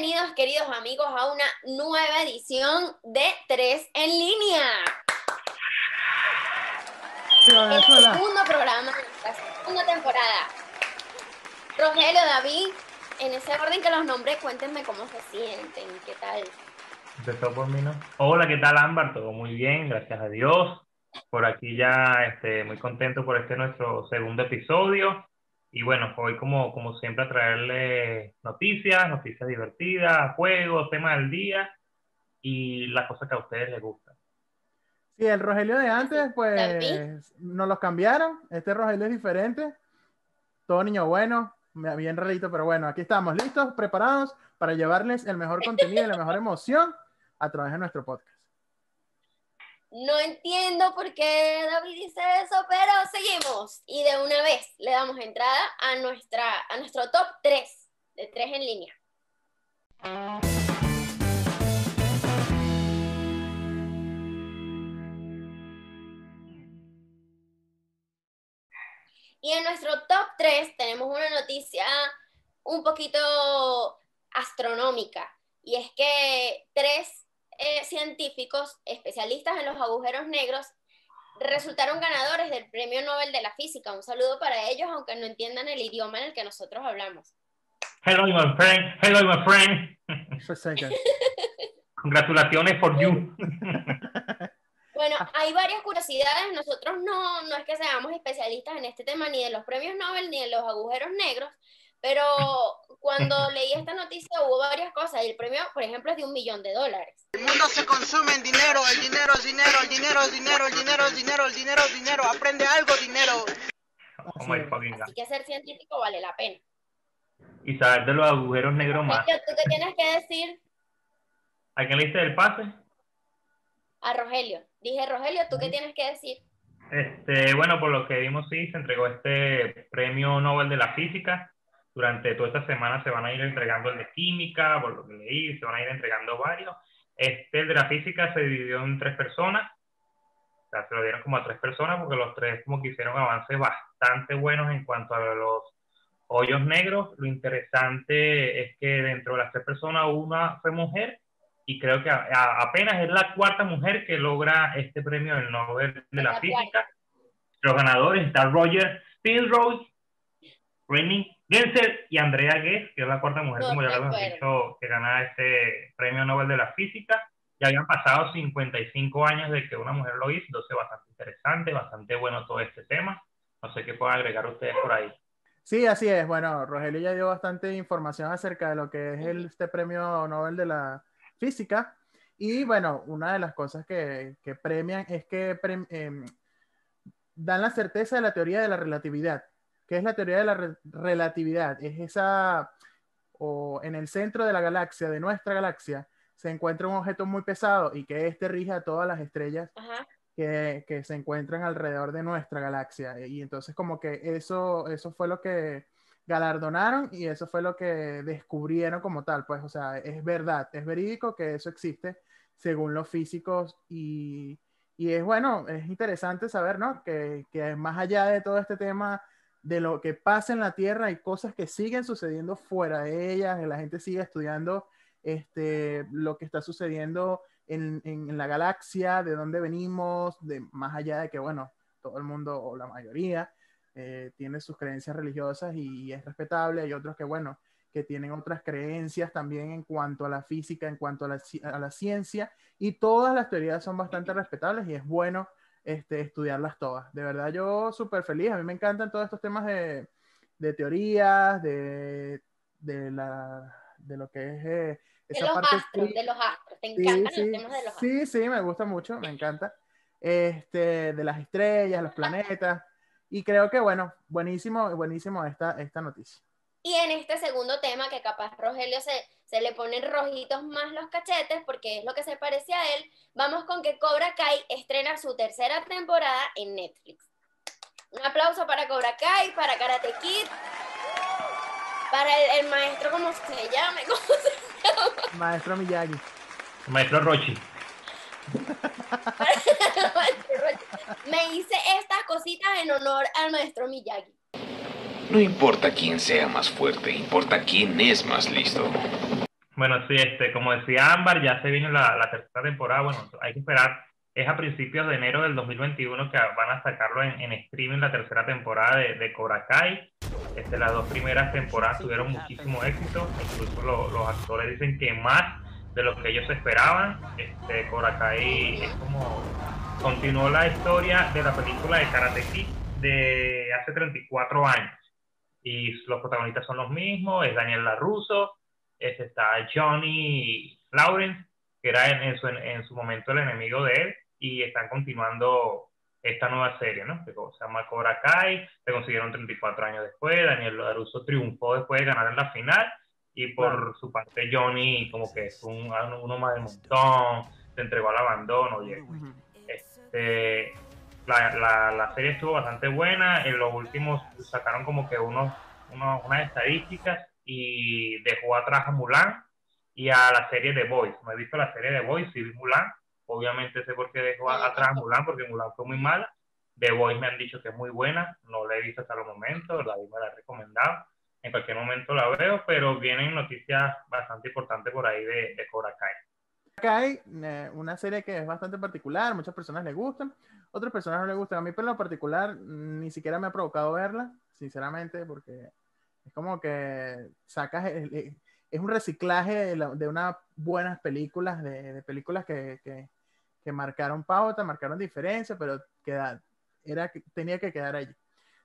bienvenidos, queridos amigos, a una nueva edición de Tres en Línea. El segundo programa de nuestra segunda temporada. Rogelio, David, en ese orden que los nombré, cuéntenme cómo se sienten, qué tal. Empezó por mí, ¿no? Hola, ¿qué tal, Ámbar? Todo muy bien, gracias a Dios. Por aquí ya este, muy contento por este nuestro segundo episodio. Y bueno, hoy como, como siempre a traerle noticias, noticias divertidas, juegos, temas del día y las cosas que a ustedes les gustan. Sí, el Rogelio de antes, pues nos los cambiaron. Este Rogelio es diferente. Todo niño bueno, bien rarito, pero bueno, aquí estamos listos, preparados para llevarles el mejor contenido y la mejor emoción a través de nuestro podcast. No entiendo por qué David dice eso, pero seguimos. Y de una vez le damos entrada a, nuestra, a nuestro top 3 de 3 en línea. Y en nuestro top 3 tenemos una noticia un poquito astronómica. Y es que tres eh, científicos especialistas en los agujeros negros resultaron ganadores del Premio Nobel de la Física. Un saludo para ellos, aunque no entiendan el idioma en el que nosotros hablamos. Hello, my friend. Hello, my friend. Congratulaciones for you. Bueno, hay varias curiosidades. Nosotros no, no es que seamos especialistas en este tema, ni de los premios Nobel, ni de los agujeros negros, pero cuando leí esta noticia hubo varias cosas. Y el premio, por ejemplo, es de un millón de dólares. El mundo se consume en dinero, el dinero es dinero, el dinero es dinero, el dinero es dinero, el dinero es dinero. Aprende algo, dinero. Así que ser científico vale la pena. Y saber de los agujeros negros más. ¿Tú qué tienes que decir? ¿A quién le hice el pase? A Rogelio. Dije, Rogelio, ¿tú qué tienes que decir? Este, bueno, por lo que vimos, sí, se entregó este premio Nobel de la Física durante toda esta semana se van a ir entregando el de química, por lo que leí, se van a ir entregando varios. Este, el de la física se dividió en tres personas, o sea, se lo dieron como a tres personas porque los tres como que hicieron avances bastante buenos en cuanto a los hoyos negros. Lo interesante es que dentro de las tres personas una fue mujer y creo que apenas es la cuarta mujer que logra este premio del Nobel de la, Física. Los ganadores están Roger Spilrose, Rennie Genser y Andrea Guess, que es la cuarta mujer, como ya lo hemos dicho, que gana este premio Nobel de la Física. Ya habían pasado 55 años de que una mujer lo hizo, entonces bastante interesante, bastante bueno todo este tema. No sé qué pueden agregar ustedes por ahí. Sí, así es. Bueno, Rogelio ya dio bastante información acerca de lo que es el, este premio Nobel de la Física. Y bueno, una de las cosas que, que premian es que em, dan la certeza de la teoría de la relatividad. ¿Qué es la teoría de la relatividad? Es esa, o en el centro de la galaxia, de nuestra galaxia, se encuentra un objeto muy pesado y que este rige a todas las estrellas que, que, se encuentran alrededor de nuestra galaxia. Y entonces como que eso, eso fue lo que galardonaron y eso fue lo que descubrieron como tal. Pues, o sea, es verdad, es verídico que eso existe según los físicos y, y es bueno, es interesante saber, ¿no? Que, que más allá de todo este tema de lo que pasa en la Tierra, hay cosas que siguen sucediendo fuera de ella, la gente sigue estudiando este, lo que está sucediendo en, en, la galaxia, de dónde venimos, de, más allá de que, bueno, todo el mundo o la mayoría eh, tiene sus creencias religiosas y, es respetable, hay otros que, bueno, que tienen otras creencias también en cuanto a la física, en cuanto a la, a la ciencia, y todas las teorías son bastante respetables y es bueno este, estudiarlas todas. De verdad, yo súper feliz. A mí me encantan todos estos temas de, de teorías, de, de, la, de lo que es eh, esa de los parte astros, de los astros. Te encantan sí, los temas de los astros. Sí, sí, me gusta mucho, me encanta. Este, de las estrellas, los planetas. Y creo que, bueno, buenísimo, buenísimo esta, esta noticia. Y en este segundo tema, que capaz Rogelio se, se le ponen rojitos más los cachetes porque es lo que se parece a él, vamos con que Cobra Kai estrena su tercera temporada en Netflix. Un aplauso para Cobra Kai, para Karate Kid, para el, maestro, ¿cómo se llama? ¿Cómo se llama? Maestro Miyagi. Maestro Rochi. Me hice estas cositas en honor al maestro Miyagi. No importa quién sea más fuerte, importa quién es más listo. Bueno, sí, este, como decía Ámbar, ya se viene la, tercera temporada. Bueno, hay que esperar. Es a principios de enero del 2021 que van a sacarlo en, streaming la tercera temporada de, de Cobra Kai. Este, las dos primeras temporadas tuvieron muchísimo éxito. Incluso lo- los actores dicen que más de lo que ellos esperaban. Este, Cobra Kai es como continuó la historia de la película de Karate Kid de hace 34 años. Y los protagonistas son los mismos, es Daniel LaRusso, es, está Johnny Lawrence, que era en, en su, en su momento el enemigo de él, y están continuando esta nueva serie, ¿no? Que se llama Cobra Kai, se consiguieron 34 años después, Daniel LaRusso triunfó después de ganar en la final, y por Claro. su parte Johnny como que es un, uno más del montón, se entregó al abandono, y este, la, la, la serie estuvo bastante buena. En los últimos sacaron como que unos, unos- unas estadísticas y dejó atrás a Mulan y a la serie de Boys. No he visto la serie de Boys, sí vi Mulan. Obviamente sé por qué dejó atrás a Mulan, porque Mulan fue muy mala. The Boys me han dicho que es muy buena. No la he visto hasta los momentos, la me la he recomendado. En cualquier momento la veo, pero vienen noticias bastante importantes por ahí de, de Cobra Kai. Acá hay eh, una serie que es bastante particular, muchas personas le gustan, otras personas no le gustan. A mí, por lo particular, ni siquiera me ha provocado verla, sinceramente, porque es como que sacas, el- es un reciclaje de, de unas buenas películas, de, de películas que, que, que marcaron pauta, marcaron diferencia, pero queda, era, tenía que quedar allí.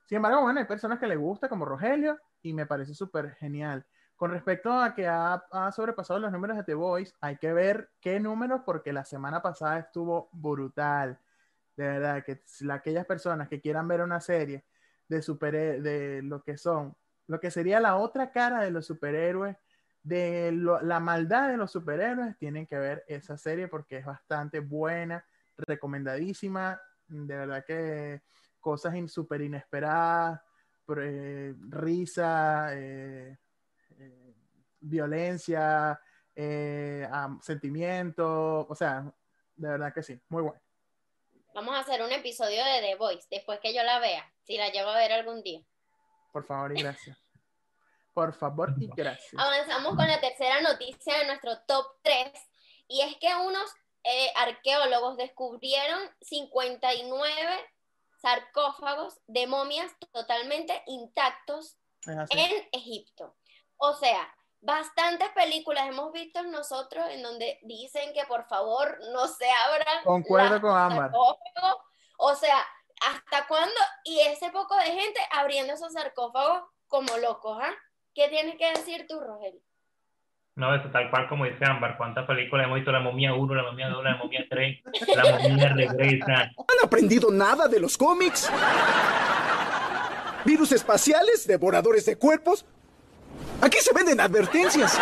Sin embargo, bueno, hay personas que le gusta, como Rogelio, y me parece súper genial. Con respecto a que ha, sobrepasado los números de The Voice, hay que ver qué números, porque la semana pasada estuvo brutal. De verdad, que aquellas personas que quieran ver una serie de super de lo que son, lo que sería la otra cara de los superhéroes, de la maldad de los superhéroes, tienen que ver esa serie porque es bastante buena, recomendadísima. De verdad que cosas in- súper inesperadas, eh, risa, eh, violencia, eh, am- sentimiento, o sea, de verdad que sí, muy bueno. Vamos a hacer un episodio de The Voice después que yo la vea, si la llego a ver algún día. Por favor y gracias. Por favor y gracias. Avanzamos con la tercera noticia de nuestro top 3 y es que unos eh, arqueólogos descubrieron 59 sarcófagos de momias totalmente intactos en Egipto. O sea, bastantes películas hemos visto nosotros en donde dicen que por favor no se abran Concuerdo con Ámbar. sarcófagos. O sea, ¿hasta cuándo? Y ese poco de gente abriendo esos sarcófagos como locos, ¿ah? ¿Qué tienes que decir tú, Rogelio? No, eso tal cual como dice Ámbar, cuántas películas hemos visto, la momia 1, la momia 2, la momia 3, la momia regresa. ¿Han aprendido nada de los cómics? ¿Virus espaciales? ¿Devoradores de cuerpos? Aquí se venden advertencias.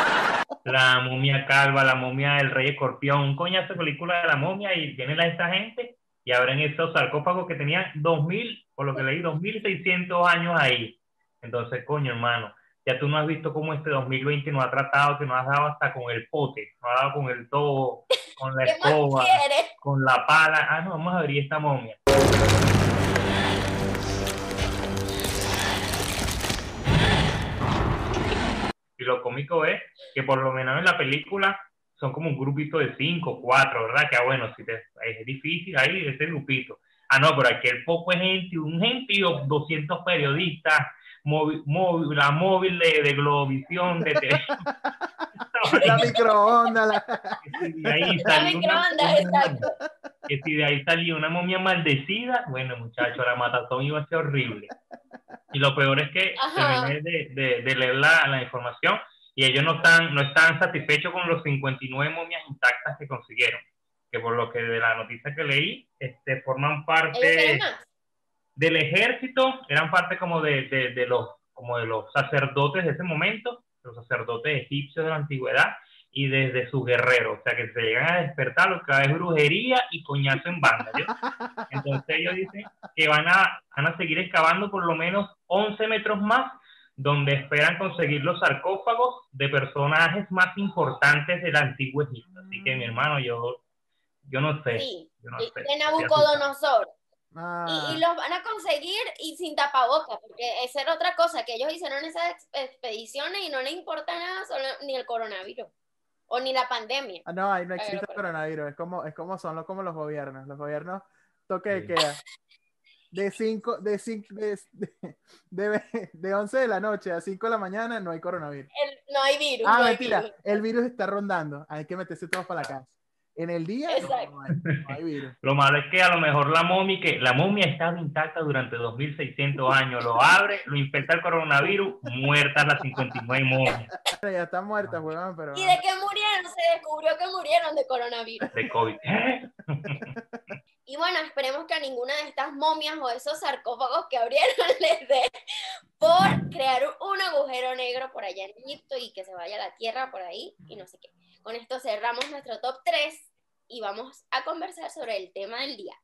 la momia calva, la momia del rey escorpión, un coñazo de película de la momia y viene la esta gente y abren esos sarcófagos que tenían 2000, por lo que leí, 2600 años ahí. Entonces, coño, hermano, ya tú no has visto cómo este 2020 nos ha tratado, que nos has dado hasta con el pote, nos ha dado con el todo, con la ¿Qué más escoba, con la pala. Ah, no, vamos a abrir esta momia. Y lo cómico es que por lo menos en la película son como un grupito de cinco, cuatro, ¿verdad? Que ah, bueno, si te, es difícil ahí ese grupito. Ah, no, pero aquí el poco es gente, un gentío, 200 periodistas, móvil, móvil, la móvil de, de Globovisión, de TV. La microonda, la... Que si de ahí La salió una- microondas, exacto. que si de ahí salió una momia maldecida, bueno, muchachos, la matazón iba a ser horrible. Y lo peor es que terminé de, de- de leer la, la información y ellos no están, no están satisfechos con los 59 momias intactas que consiguieron. Que por lo que de la noticia que leí, este, forman ¿Ellos parte del ejército, eran parte como de, de, de los, como de los sacerdotes de ese momento, los sacerdotes egipcios de la antigüedad, y desde sus guerreros. O sea, que se llegan a despertar lo que es brujería y coñazo en banda. ¿yo? Entonces ellos dicen que van a, van a seguir excavando por lo menos 11 metros más, donde esperan conseguir los sarcófagos de personajes más importantes del antiguo Egipto. Así que mi hermano, yo, yo no sé. Sí, Yo no y- sé. de Nabucodonosor. Ah, Y, y los van a conseguir y sin tapabocas, porque esa era otra cosa, que ellos hicieron esas ex- expediciones y no les importa nada, solo, ni el coronavirus. O ni la pandemia. Ah, no, ahí no existe coronavirus. Es como, es como son los, como los gobiernos. Los gobiernos toque de queda. De 5, de, cinco, de, de, de, de 11 de la noche a 5 de la mañana no hay coronavirus. El- no hay virus. Ah, no hay mentira. virus. El virus está rondando. Hay que meterse todos para la casa. En el día no, Exacto. no hay, no hay virus. Lo malo es que a lo mejor la momia, que la momia estaba intacta durante 2600 años, lo abre, lo infecta el coronavirus, muertas las 59 momias Ya están muertas, weón, pero. ¿Y de qué murieron? Se descubrió que murieron de coronavirus. de COVID. ¿Eh? Y bueno, esperemos que a ninguna de estas momias o esos sarcófagos que abrieron les dé por crear un agujero negro por allá en Egipto y que se vaya la tierra por ahí y no sé qué. Con esto cerramos nuestro top 3 y vamos a conversar sobre el tema del día.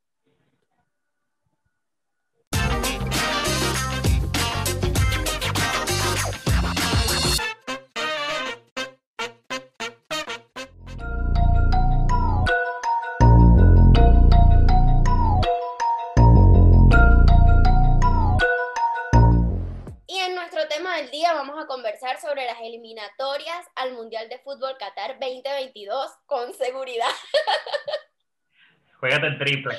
El triple.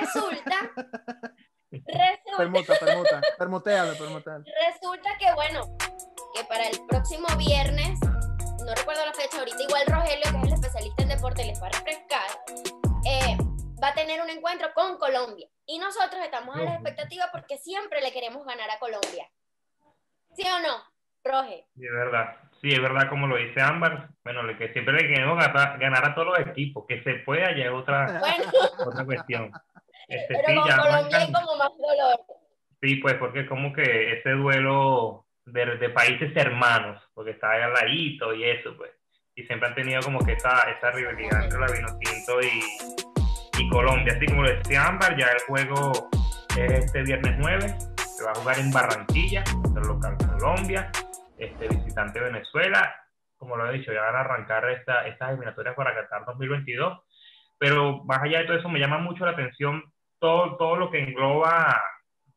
Resulta, resulta, Permuta, permuta. Permutealo, permutealo. resulta que bueno, que para el próximo viernes, no recuerdo la fecha ahorita, igual Rogelio, que es el especialista en deporte, les va a refrescar, eh, va a tener un encuentro con Colombia. Y nosotros estamos a la expectativa porque siempre le queremos ganar a Colombia. ¿Sí o no, Roge? Sí, es verdad. Sí, es verdad, como lo dice Ámbar. Bueno, lo que siempre le queremos ganar, ganar a todos los equipos. Que se pueda ya es otra, Bueno, otra cuestión. Este, pero sí, con Colombia hay como más dolor. Sí, pues porque como que ese duelo de, de países hermanos, porque está ahí al ladito y eso, pues. Y siempre han tenido como que esa, esa rivalidad entre la Vinotinto y, y Colombia. Así como lo decía Ámbar, ya el juego es este viernes 9, se va a jugar en Barranquilla, el local Colombia, este visitante Venezuela. Como lo he dicho, ya van a arrancar esta, estas eliminatorias para Qatar 2022. Pero más allá de todo eso, me llama mucho la atención todo, todo lo que engloba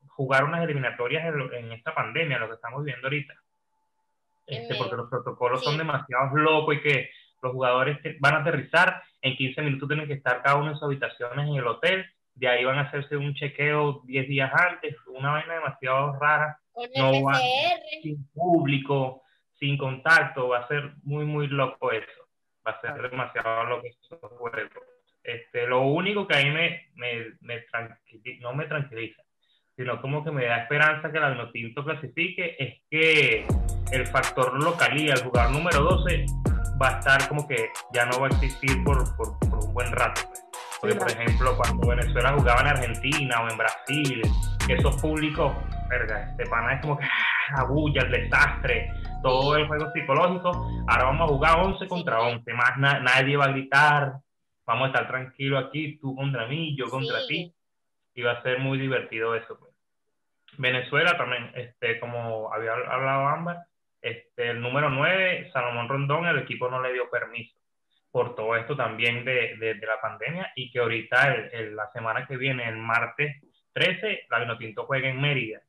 jugar unas eliminatorias en, en esta pandemia, lo que estamos viviendo ahorita. Este, porque los protocolos sí. son demasiado locos y que los jugadores van a aterrizar, en 15 minutos tienen que estar cada uno en sus habitaciones en el hotel, de ahí van a hacerse un chequeo 10 días antes, una vaina demasiado rara, Con No va. Sin público, sin contacto, va a ser muy, muy loco eso. Va a ser demasiado loco esos juegos. Este, lo único que a mí me, me, me no me tranquiliza, sino como que me da esperanza que la Vinotinto clasifique, es que el factor localía, el jugador número 12, va a estar como que ya no va a existir por, por, por un buen rato. pues. Porque, Sí, por ejemplo, cuando Venezuela jugaba en Argentina o en Brasil, esos públicos, verga, este pana es como que ah, la bulla, el desastre, todo el juego psicológico. Ahora vamos a jugar 11 contra 11, más na- nadie va a gritar, vamos a estar tranquilos aquí, tú contra mí, yo contra Sí. ti, y va a ser muy divertido eso. pues. Venezuela también, este, como había hablado Ámbar, este, el número 9, Salomón Rondón, el equipo no le dio permiso por todo esto también de, de- de la pandemia y que ahorita el- el- la semana que viene, el martes 13, la Vinotinto juega en Mérida.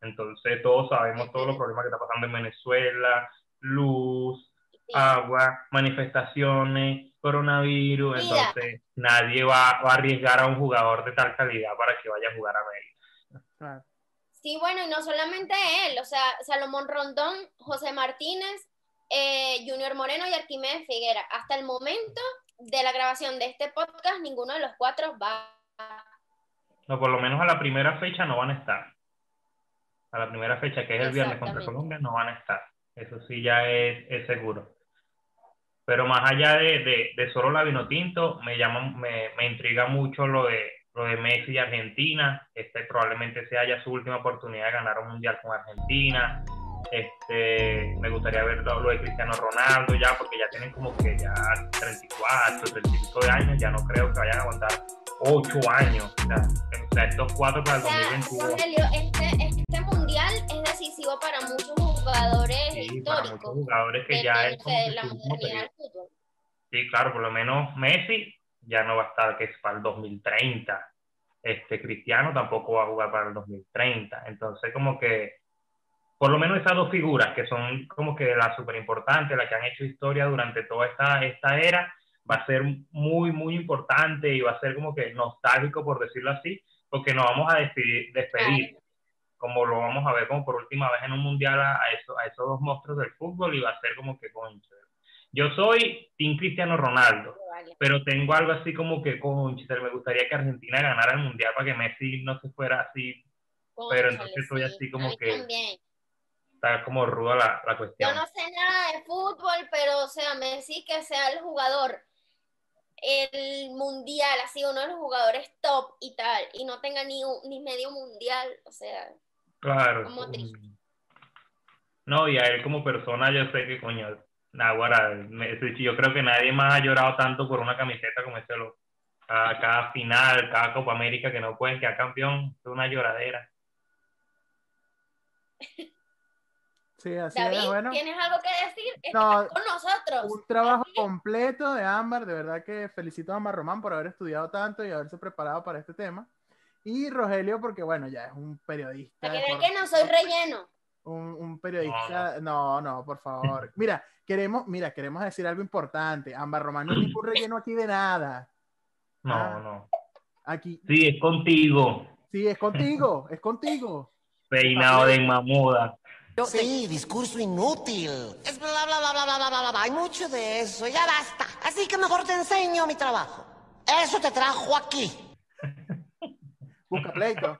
Entonces todos sabemos todos los problemas que está pasando en Venezuela, luz, agua, manifestaciones, coronavirus, Mira. entonces nadie va, va a arriesgar a un jugador de tal calidad para que vaya a jugar a. Claro. Sí, bueno, y no solamente él, o sea, Salomón Rondón, José Martínez, eh, Junior Moreno y Arquímedes Figuera. Hasta el momento de la grabación de este podcast, ninguno de los cuatro va. No, por lo menos a la primera fecha no van a estar. A la primera fecha, que es el viernes contra. Colombia, no van a estar. Eso sí ya es, es seguro. Pero más allá de, de, de solo la Vinotinto, me llama, me, me intriga mucho lo de, lo de Messi y Argentina. Este probablemente sea ya su última oportunidad de ganar un mundial con Argentina. Este, me gustaría ver lo, lo de Cristiano Ronaldo ya, porque ya tienen como que ya 34, 35 de años, ya no creo que vayan a aguantar 8 años. O sea, o sea, estos cuatro para el O sea, 2022. Rogelio, este, este mundial es decisivo para muchos jugadores Sí, para muchos históricos. jugadores que ya es como de la del fútbol. Sí, claro, por lo menos Messi ya no va a estar, que es para el 2030. Este Cristiano tampoco va a jugar para el 2030. Entonces, como que por lo menos esas dos figuras que son como que las súper importantes, las que han hecho historia durante toda esta, esta era, va a ser muy, muy importante y va a ser como que nostálgico, por decirlo así, porque nos vamos a despedir, despedir como lo vamos a ver como por última vez en un mundial a, eso, a esos dos monstruos del fútbol y va a ser como que concha. Yo soy Team Cristiano Ronaldo, pero tengo algo así como que concha, me gustaría que Argentina ganara el mundial para que Messi no se fuera así, pero entonces estoy así como que está como ruda la, la cuestión. Yo no sé nada de fútbol, pero o sea, Messi que sea el jugador el mundial, así uno de los jugadores top y tal, y no tenga ni, ni medio mundial, o sea, Claro. Como triste. No, y a él como persona yo sé que, coño, Nahuara, yo creo que nadie más ha llorado tanto por una camiseta como ese loco. Cada, cada final, cada Copa América que no pueden quedar campeón, es una lloradera. Sí, así David, es, bueno. ¿tienes algo que decir? No, Estás con nosotros. Un trabajo completo de Ámbar, de verdad que felicito a Ámbar Román por haber estudiado tanto y haberse preparado para este tema. Y Rogelio, porque bueno, ya es un periodista. Para que vean que no soy relleno. un, un periodista. No, no, por favor. Mira, queremos, mira, queremos decir algo importante. Ámbar Román no es ningún relleno aquí de nada. No, Ah. no. Aquí, Sí, es contigo, sí, es contigo, es contigo. peinado de mamuda. Sí, discurso inútil. Es bla, bla, bla, bla, bla, bla, bla, bla. Hay mucho de eso, ya basta. Así que mejor te enseño mi trabajo. Eso te trajo aquí. Busca pleito.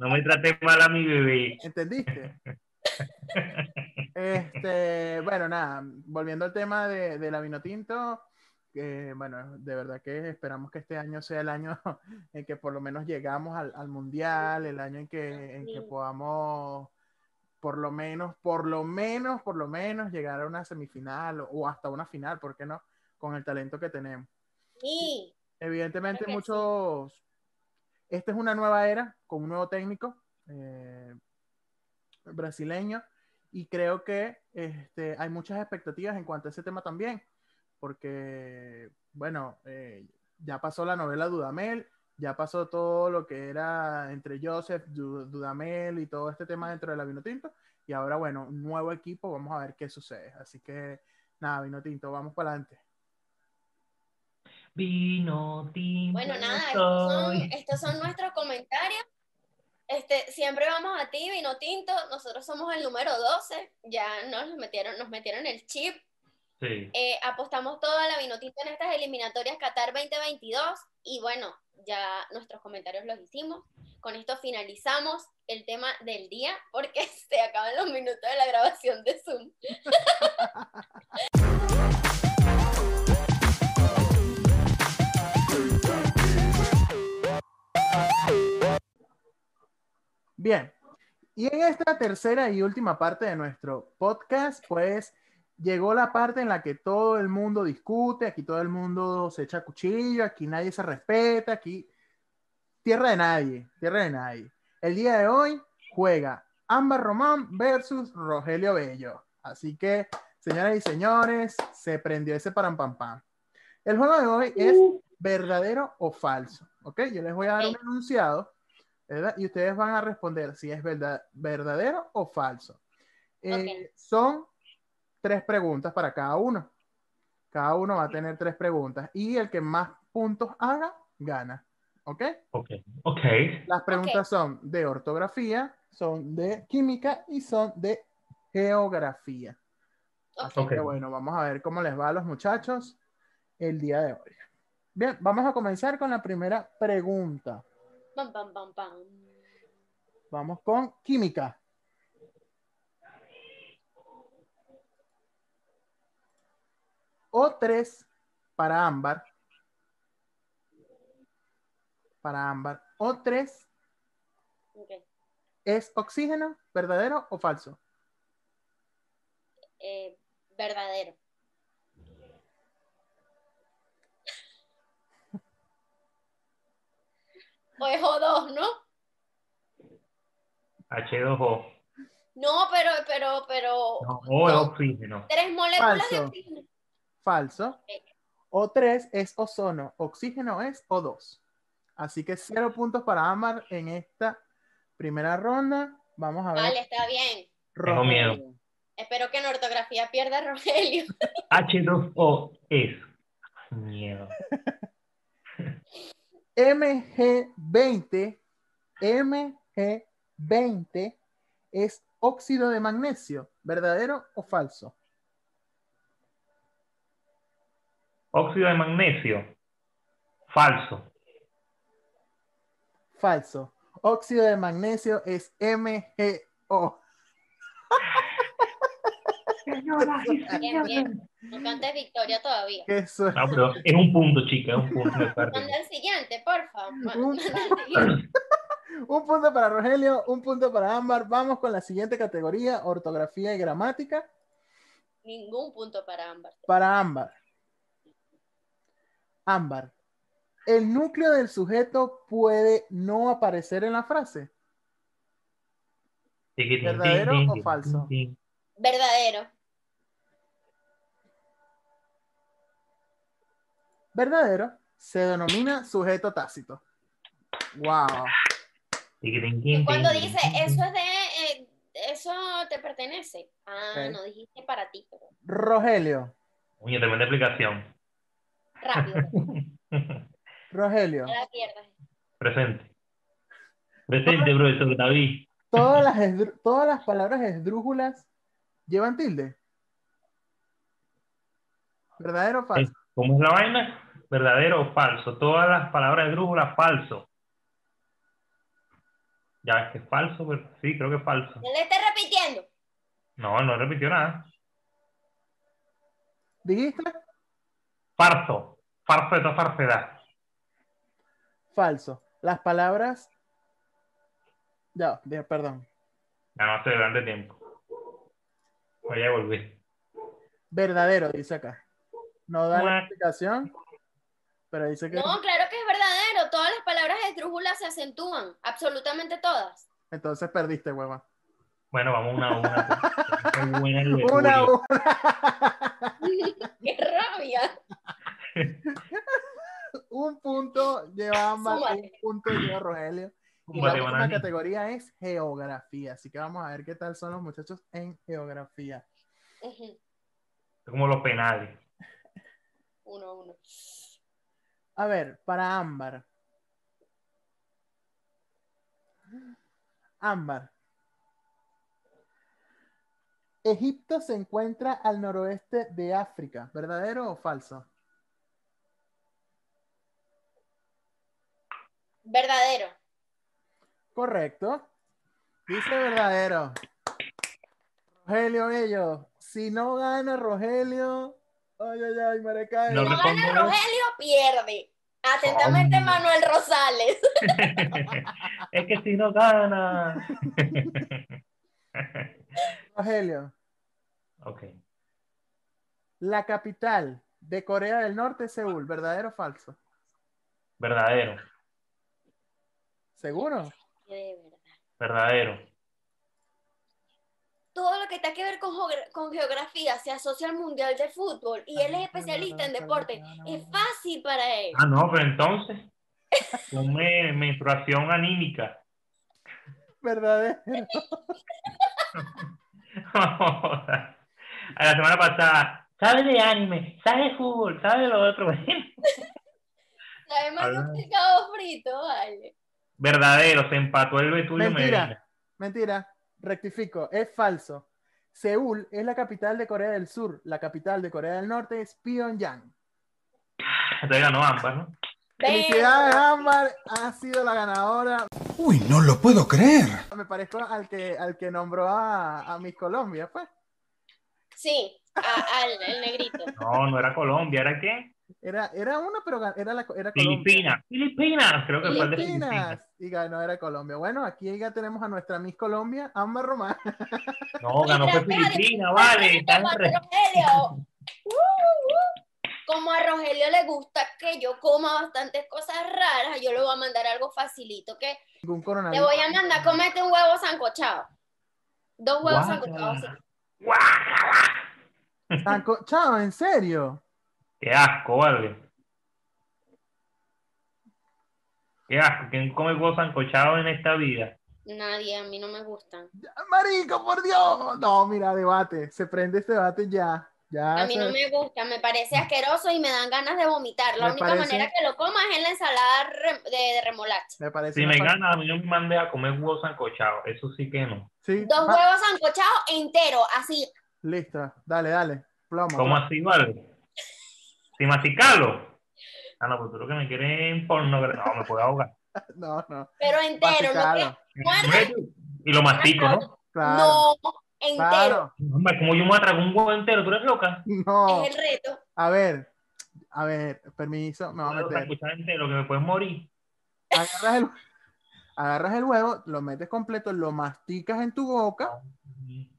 No me trates mal a mi bebé. ¿Entendiste? Este, bueno, nada, volviendo al tema de, de la vino tinto, que, bueno, de verdad que esperamos que este año sea el año en que por lo menos llegamos al, al mundial, el año en que, en que podamos por lo menos, por lo menos, por lo menos llegar a una semifinal o, o hasta una final, ¿por qué no? Con el talento que tenemos. Sí, Evidentemente, muchos. Esta es una nueva era con un nuevo técnico eh, brasileño y creo que este, hay muchas expectativas en cuanto a ese tema también, porque, bueno, eh, ya pasó la novela Dudamel, ya pasó todo lo que era entre Joseph, Du- Dudamel y todo este tema dentro de la Vinotinto, y ahora, bueno, un nuevo equipo, vamos a ver qué sucede. Así que, nada, Vinotinto, vamos para adelante. Vino tinto. bueno, nada, estos son, estos son nuestros comentarios. Este, siempre vamos a ti, vino tinto. Nosotros somos el número 12. Ya nos metieron, nos metieron el chip. Sí. Eh, apostamos todo a la vino tinto en estas eliminatorias Qatar 2022. Y bueno, ya nuestros comentarios los hicimos. Con esto finalizamos el tema del día porque se acaban los minutos de la grabación de Zoom. Bien, y en esta tercera y última parte de nuestro podcast, pues llegó la parte en la que todo el mundo discute, aquí todo el mundo se echa cuchillo, aquí nadie se respeta, aquí tierra de nadie, tierra de nadie. El día de hoy juega Ámbar Román versus Rogelio Bello. Así que, señoras y señores, se prendió ese param pam pam. El juego de hoy es verdadero o falso, ¿ok? Yo les voy a dar un enunciado ¿verdad? Y ustedes van a responder si es verdad, verdadero o falso. Eh, Son tres preguntas para cada uno. Cada uno va a tener tres preguntas y el que más puntos haga, gana. ¿Ok? Ok. Ok. Las preguntas son de ortografía, son de química y son de geografía. Así Ok. que bueno, vamos a ver cómo les va a los muchachos el día de hoy. Bien, vamos a comenzar con la primera pregunta. Pam, pam, pam, pam. Vamos con química. O3 para ámbar. Para ámbar. O3 Ok. es oxígeno, verdadero o falso. Eh, verdadero. O es O2, ¿no? H2O. No, pero, pero, pero. No, O es no. oxígeno. Tres moléculas de Falso. oxígeno. Falso. O3 es ozono, oxígeno es O2. Así que cero puntos para ámbar en esta primera ronda. Vamos a ver. Vale, está bien. Tengo miedo. Rogelio. Espero que en ortografía pierda Rogelio. H2O es. Miedo. MG20, MG20 es óxido de magnesio, ¿verdadero o falso? Óxido de magnesio. Falso. Falso. Óxido de magnesio es MgO. Bien, bien. No cantes victoria todavía. Suerte. No, pero es un punto, chica, es un punto. Manda el siguiente, porfa. Ma- Un- manda el siguiente. Un punto para Rogelio, un punto para Ámbar. Vamos con la siguiente categoría, ortografía y gramática. Ningún punto para Ámbar. Para Ámbar. Ámbar. El núcleo del sujeto puede no aparecer en la frase. ¿Verdadero o falso? Verdadero. Verdadero se denomina sujeto tácito. Wow. Y cuando dice eso es de. eh, eso te pertenece. Ah, no dijiste para ti, pero Rogelio. Coño, tremenda explicación. Rápido. Rogelio. La. Presente. Presente, profesor David. Todas las, todas las palabras esdrújulas llevan tilde. ¿Verdadero o falso? ¿Cómo es la vaina? ¿Verdadero o falso? Todas las palabras de brújula, falso. Ya es que es falso, pero sí, creo que es falso. No le estés repitiendo. No, no repitió nada. ¿Dijiste? Farso. Farso de toda farsedad. Falso. Las palabras. Ya, ya, perdón. Ya no hace grande tiempo. Voy a volver. Verdadero, dice acá. No da la explicación, pero dice que. No, claro que es verdadero. Todas las palabras esdrújulas se acentúan. Absolutamente todas. Entonces perdiste, hueva. Bueno, vamos una a una. Una a una. ¡Qué rabia! un punto lleva Ámbar, un Súmale. punto lleva Rogelio. Y la última categoría es geografía. Así que vamos a ver qué tal son los muchachos en geografía. Como los penales. Uno, uno. A ver, para Ámbar. Ámbar. Egipto se encuentra al noroeste de África. ¿Verdadero o falso? Verdadero. Correcto. Dice verdadero. Rogelio Bello. Si no gana Rogelio. Ay, ay, ay, Maracay. No No gana Rogelio, pierde. Atentamente. Manuel Rosales. es que si no gana. Rogelio. ok. La capital de Corea del Norte es Seúl. ¿Verdadero o falso? Verdadero. ¿Seguro? De verdad. Verdadero. Todo lo que tenga que ver con, con geografía se asocia al Mundial de Fútbol y él es especialista en deporte. Es fácil para él. Ah, no, pero entonces. Ponme menstruación anímica. Verdadero. A la semana pasada, ¿sabe de anime? ¿Sabe de fútbol? ¿Sabe de lo otro? Sabemos que Habla- un pescado frito, vale. Verdadero, se empató el Betulio Mentira. Medina. Mentira. Rectifico. Es falso. Seúl es la capital de Corea del Sur. La capital de Corea del Norte es Pyongyang. Entonces ganó ambas, ¿no? Felicidades, Ámbar. Ha sido la ganadora. Uy, no lo puedo creer. Me parezco al que, al que nombró a, a Miss Colombia, pues. Sí, a- al el negrito. No, no era Colombia, ¿era qué? Era, era una, pero era, la, era Colombia. Filipinas. Filipinas, creo que fue el de Filipinas. Filipinas. Y ganó, era Colombia. Bueno, aquí ya tenemos a nuestra Miss Colombia, Ámbar Román. No, ganó fue. Filipinas, vale. Rogelio. Uh, uh. Como a Rogelio le gusta que yo coma bastantes cosas raras, yo le voy a mandar algo facilito que coronavirus. voy a mandar comete un huevo sancochado. Dos huevos sancochados. sí. Guácala. Sanco- Chao, ¿en serio? Qué asco, vale. Qué asco. ¿Quién come huevo sancochado en esta vida? Nadie, a mí no me gustan. Marico, por Dios. No, mira, debate. Se prende este debate ya. Ya A mí se- no me gusta, me parece asqueroso y me dan ganas de vomitar. La Me única parece- manera que lo coma es en la ensalada de, de remolacha. me parece Si me fa- gana, a mí no me mande a comer huevos sancochados. Eso sí que no. Sí, Dos huevos sancochados enteros, así. Listo. Dale, dale. Plomo. ¿Cómo así, vale? ¿Si masticarlo? Ah, no, pues tú lo que me quieres porno. No, me puedo ahogar. No, no. Pero entero, no que muerde. Y lo mastico, ¿no? Claro. No, entero. Claro. Como yo me voy a tragar un huevo entero, ¿tú eres loca? No. Es el reto. A ver. A ver, permiso, me voy a meter. entero, que me puedes morir. Agarras el, agarras el huevo, lo metes completo, lo masticas en tu boca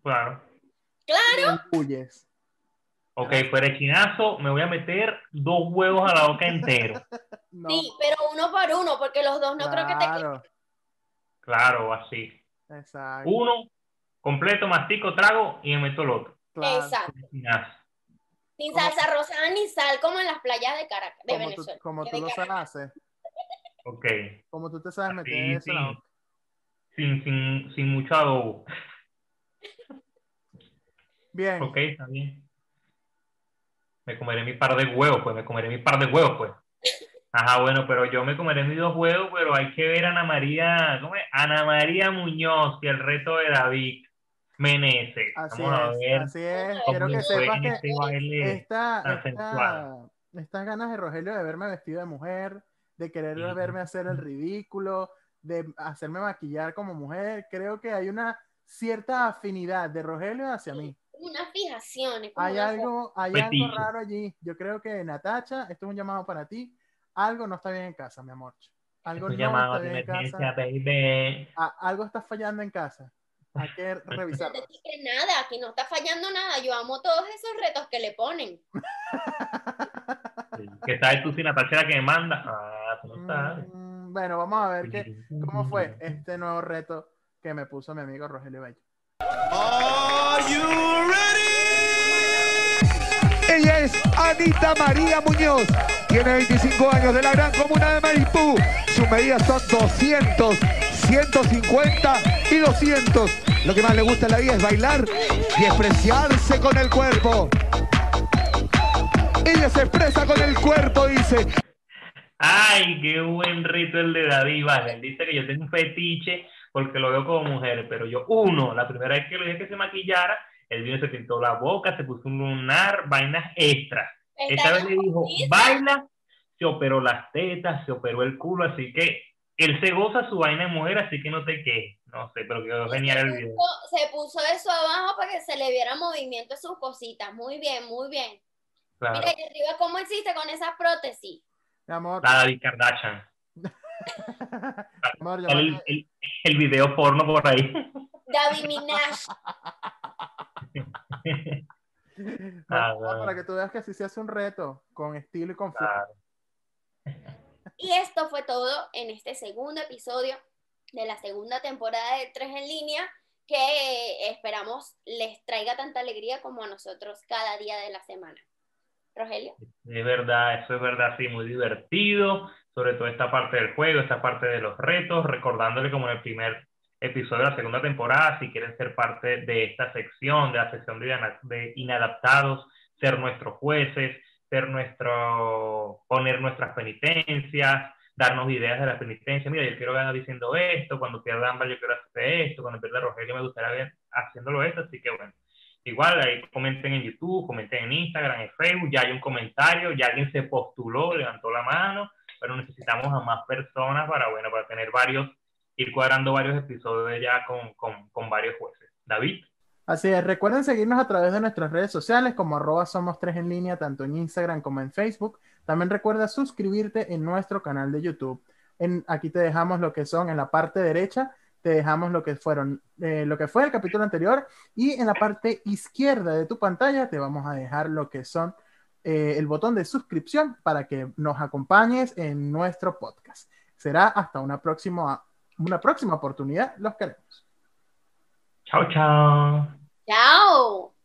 Claro. y lo engulles. Ok, fuera chinazo, me voy a meter dos huevos a la boca entero. No, Sí, pero uno por uno, porque los dos no creo que te queden. claro, así. exacto. Uno, completo, mastico, trago y me meto el otro. claro. Exacto. Chinazo. Sin Como- salsa rosada ni sal, como en las playas de Caracas, de Como tú, Venezuela. como de tú lo Caracas. sabes, Ok. como tú te sabes meter Sí, eso boca. Sin, sin, sin mucho adobo. Bien, Ok, está bien. Me comeré mi par de huevos, pues, me comeré mi par de huevos, pues. Ajá, bueno, pero yo me comeré mis dos huevos, pero hay que ver a Ana María, ¿cómo es? Ana María Muñoz y el reto de David Meneses. así Vamos a es, ver así es. Quiero que sepas que este esta, esta- estas ganas de Rogelio de verme vestido de mujer, de querer Sí. verme hacer el ridículo, de hacerme maquillar como mujer, creo que hay una cierta afinidad de Rogelio hacia mí. Una fijación. es como Hay una algo, hay algo raro allí. Yo creo que Natacha, esto es un llamado para ti. Algo no está bien en casa, mi amor. Algo Un no llamado está bien en emergencia, casa. baby. A- algo está fallando en casa. Hay que No revisarlo. te nada, aquí no está fallando nada. Yo amo todos esos retos que le ponen. Que sabes tú si Natacha es la que me manda. Ah, tú no sabes. Mm, bueno, vamos a ver qué, cómo fue este nuevo reto que me puso mi amigo Rogelio Bello. Ella es Anita María Muñoz. Tiene 25 años de la gran comuna de Maripú. Sus medidas son 200, 150 y 200. Lo que más le gusta en la vida es bailar y expresarse con el cuerpo. Ella se expresa con el cuerpo, dice. Ay, qué buen rito el de David Vale. Él dice que yo tengo un fetiche porque lo veo como mujer, pero yo, uno, la primera vez que le dije que se maquillara, él vino y se pintó la boca, se puso un lunar, vainas extras. Esta vez le dijo, baila, se operó las tetas, se operó el culo, así que él se goza su vaina de mujer, así que no te quejes. No sé, pero quedó genial el video. se puso eso abajo para que se le viera movimiento de sus cositas. Muy bien, muy bien. Claro. Mira aquí arriba cómo hiciste con esa prótesis. Mi amor, La David Kardashian. el, el, el video porno por ahí. David Minaj. Ah, bueno. para que tú veas que así se hace un reto con estilo y con. Claro. Y esto fue todo en este segundo episodio de la segunda temporada de Tres en Línea, que esperamos les traiga tanta alegría como a nosotros cada día de la semana. Rogelio. Es verdad, eso es verdad, sí, muy divertido, sobre todo esta parte del juego, esta parte de los retos, recordándole como en el primer episodio de la segunda temporada, si quieren ser parte de esta sección, de la sección de, ina- de inadaptados, ser nuestros jueces, ser nuestro, poner nuestras penitencias, darnos ideas de la penitencia, mira, yo quiero ganar diciendo esto, cuando pierda Ámbar yo quiero hacer esto, cuando pierda Rogelio me gustaría ver haciéndolo esto, así que bueno. Igual ahí comenten en YouTube, comenten en Instagram, en Facebook, ya hay un comentario, ya alguien se postuló, levantó la mano, pero necesitamos a más personas para, bueno, para tener varios, ir cuadrando varios episodios ya con, con, con varios jueces. David, Así es, recuerden seguirnos a través de nuestras redes sociales como arroba somos tres en línea, tanto en Instagram como en Facebook. También recuerda suscribirte en nuestro canal de YouTube. En, aquí te dejamos lo que son en la parte derecha, te dejamos lo que fueron, eh, lo que fue el capítulo anterior y en la parte izquierda de tu pantalla te vamos a dejar lo que son eh, el botón de suscripción para que nos acompañes en nuestro podcast. Será hasta una próxima, una próxima oportunidad. Los queremos. chao, chao. Chao.